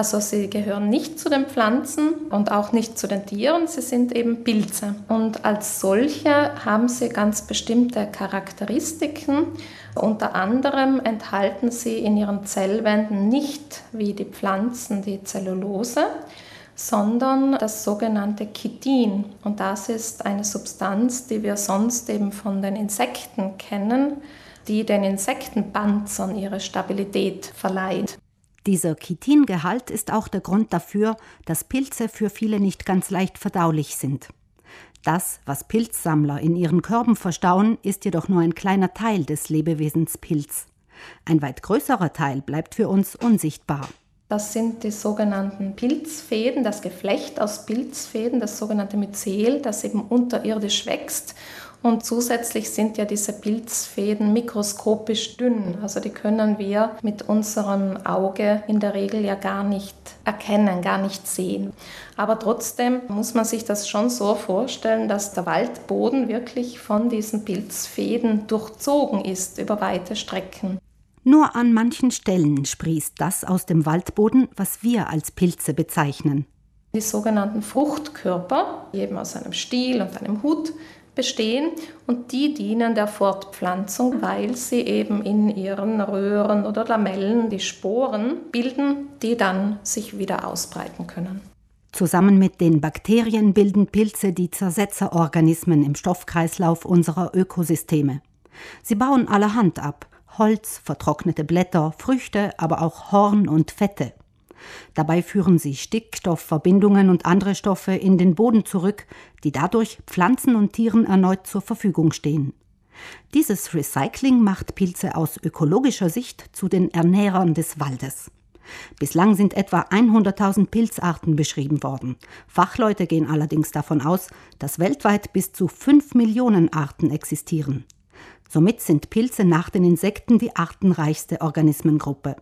Also sie gehören nicht zu den Pflanzen und auch nicht zu den Tieren, sie sind eben Pilze. Und als solche haben sie ganz bestimmte Charakteristiken. Unter anderem enthalten sie in ihren Zellwänden nicht wie die Pflanzen die Zellulose, sondern das sogenannte Chitin. Und das ist eine Substanz, die wir sonst eben von den Insekten kennen, die den Insektenpanzern ihre Stabilität verleiht. Dieser Chitingehalt ist auch der Grund dafür, dass Pilze für viele nicht ganz leicht verdaulich sind. Das, was Pilzsammler in ihren Körben verstauen, ist jedoch nur ein kleiner Teil des Lebewesens Pilz. Ein weit größerer Teil bleibt für uns unsichtbar. Das sind die sogenannten Pilzfäden, das Geflecht aus Pilzfäden, das sogenannte Myzel, das eben unterirdisch wächst und zusätzlich sind ja diese Pilzfäden mikroskopisch dünn. Also die können wir mit unserem Auge in der Regel ja gar nicht erkennen, gar nicht sehen. Aber trotzdem muss man sich das schon so vorstellen, dass der Waldboden wirklich von diesen Pilzfäden durchzogen ist über weite Strecken. Nur an manchen Stellen sprießt das aus dem Waldboden, was wir als Pilze bezeichnen. Die sogenannten Fruchtkörper, eben aus einem Stiel und einem Hut, bestehen und die dienen der Fortpflanzung, weil sie eben in ihren Röhren oder Lamellen die Sporen bilden, die dann sich wieder ausbreiten können. Zusammen mit den Bakterien bilden Pilze die Zersetzerorganismen im Stoffkreislauf unserer Ökosysteme. Sie bauen allerhand ab Holz, vertrocknete Blätter, Früchte, aber auch Horn und Fette. Dabei führen sie Stickstoffverbindungen und andere Stoffe in den Boden zurück, die dadurch Pflanzen und Tieren erneut zur Verfügung stehen. Dieses Recycling macht Pilze aus ökologischer Sicht zu den Ernährern des Waldes. Bislang sind etwa 100.000 Pilzarten beschrieben worden. Fachleute gehen allerdings davon aus, dass weltweit bis zu 5 Millionen Arten existieren. Somit sind Pilze nach den Insekten die artenreichste Organismengruppe.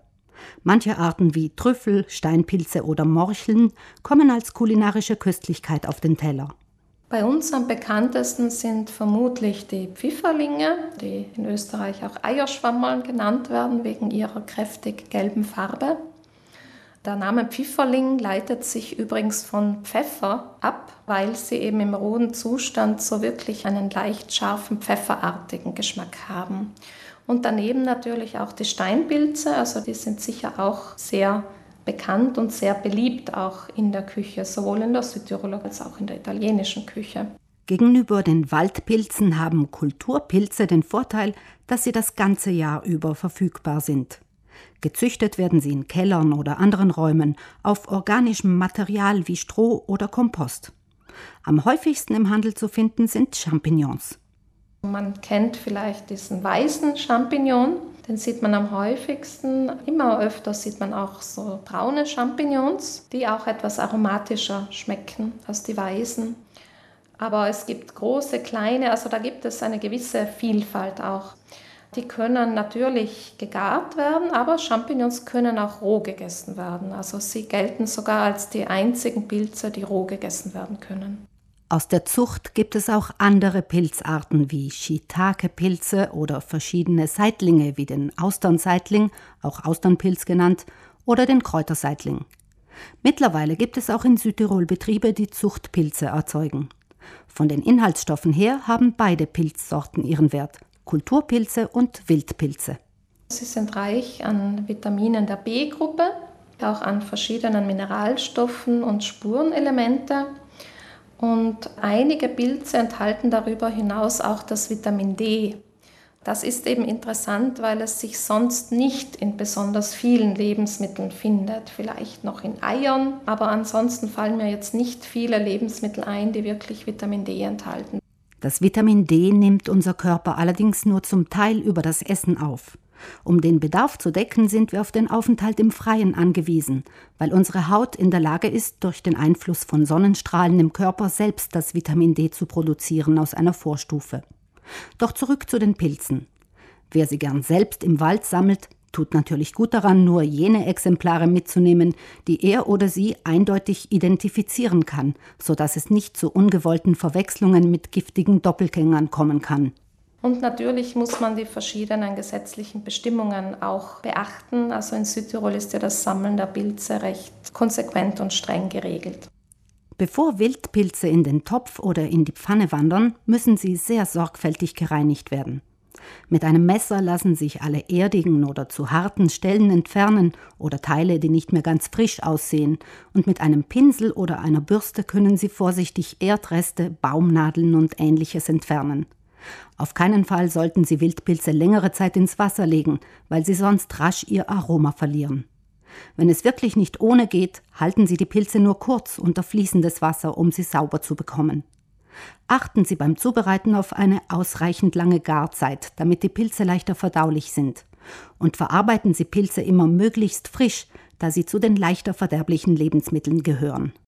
Manche Arten wie Trüffel, Steinpilze oder Morcheln kommen als kulinarische Köstlichkeit auf den Teller. Bei uns am bekanntesten sind vermutlich die Pfifferlinge, die in Österreich auch Eierschwammerl genannt werden wegen ihrer kräftig gelben Farbe. Der Name Pfifferling leitet sich übrigens von Pfeffer ab, weil sie eben im rohen Zustand so wirklich einen leicht scharfen pfefferartigen Geschmack haben. Und daneben natürlich auch die Steinpilze, also die sind sicher auch sehr bekannt und sehr beliebt auch in der Küche, sowohl in der Südtiroler als auch in der italienischen Küche. Gegenüber den Waldpilzen haben Kulturpilze den Vorteil, dass sie das ganze Jahr über verfügbar sind. Gezüchtet werden sie in Kellern oder anderen Räumen auf organischem Material wie Stroh oder Kompost. Am häufigsten im Handel zu finden sind Champignons. Man kennt vielleicht diesen weißen Champignon, den sieht man am häufigsten. Immer öfter sieht man auch so braune Champignons, die auch etwas aromatischer schmecken als die weißen. Aber es gibt große, kleine, also da gibt es eine gewisse Vielfalt auch. Die können natürlich gegart werden, aber Champignons können auch roh gegessen werden. Also sie gelten sogar als die einzigen Pilze, die roh gegessen werden können. Aus der Zucht gibt es auch andere Pilzarten wie Shiitake-Pilze oder verschiedene Seitlinge wie den Austernseitling, auch Austernpilz genannt, oder den Kräuterseitling. Mittlerweile gibt es auch in Südtirol Betriebe, die Zuchtpilze erzeugen. Von den Inhaltsstoffen her haben beide Pilzsorten ihren Wert, Kulturpilze und Wildpilze. Sie sind reich an Vitaminen der B-Gruppe, auch an verschiedenen Mineralstoffen und Spurenelemente und einige Pilze enthalten darüber hinaus auch das Vitamin D. Das ist eben interessant, weil es sich sonst nicht in besonders vielen Lebensmitteln findet. Vielleicht noch in Eiern, aber ansonsten fallen mir jetzt nicht viele Lebensmittel ein, die wirklich Vitamin D enthalten. Das Vitamin D nimmt unser Körper allerdings nur zum Teil über das Essen auf. Um den Bedarf zu decken, sind wir auf den Aufenthalt im Freien angewiesen, weil unsere Haut in der Lage ist, durch den Einfluss von Sonnenstrahlen im Körper selbst das Vitamin D zu produzieren aus einer Vorstufe. Doch zurück zu den Pilzen. Wer sie gern selbst im Wald sammelt, tut natürlich gut daran, nur jene Exemplare mitzunehmen, die er oder sie eindeutig identifizieren kann, so dass es nicht zu ungewollten Verwechslungen mit giftigen Doppelgängern kommen kann. Und natürlich muss man die verschiedenen gesetzlichen Bestimmungen auch beachten. Also in Südtirol ist ja das Sammeln der Pilze recht konsequent und streng geregelt. Bevor Wildpilze in den Topf oder in die Pfanne wandern, müssen sie sehr sorgfältig gereinigt werden. Mit einem Messer lassen sich alle erdigen oder zu harten Stellen entfernen oder Teile, die nicht mehr ganz frisch aussehen, und mit einem Pinsel oder einer Bürste können Sie vorsichtig Erdreste, Baumnadeln und ähnliches entfernen. Auf keinen Fall sollten Sie Wildpilze längere Zeit ins Wasser legen, weil sie sonst rasch ihr Aroma verlieren. Wenn es wirklich nicht ohne geht, halten Sie die Pilze nur kurz unter fließendes Wasser, um sie sauber zu bekommen. Achten Sie beim Zubereiten auf eine ausreichend lange Garzeit, damit die Pilze leichter verdaulich sind. Und verarbeiten Sie Pilze immer möglichst frisch, da sie zu den leichter verderblichen Lebensmitteln gehören.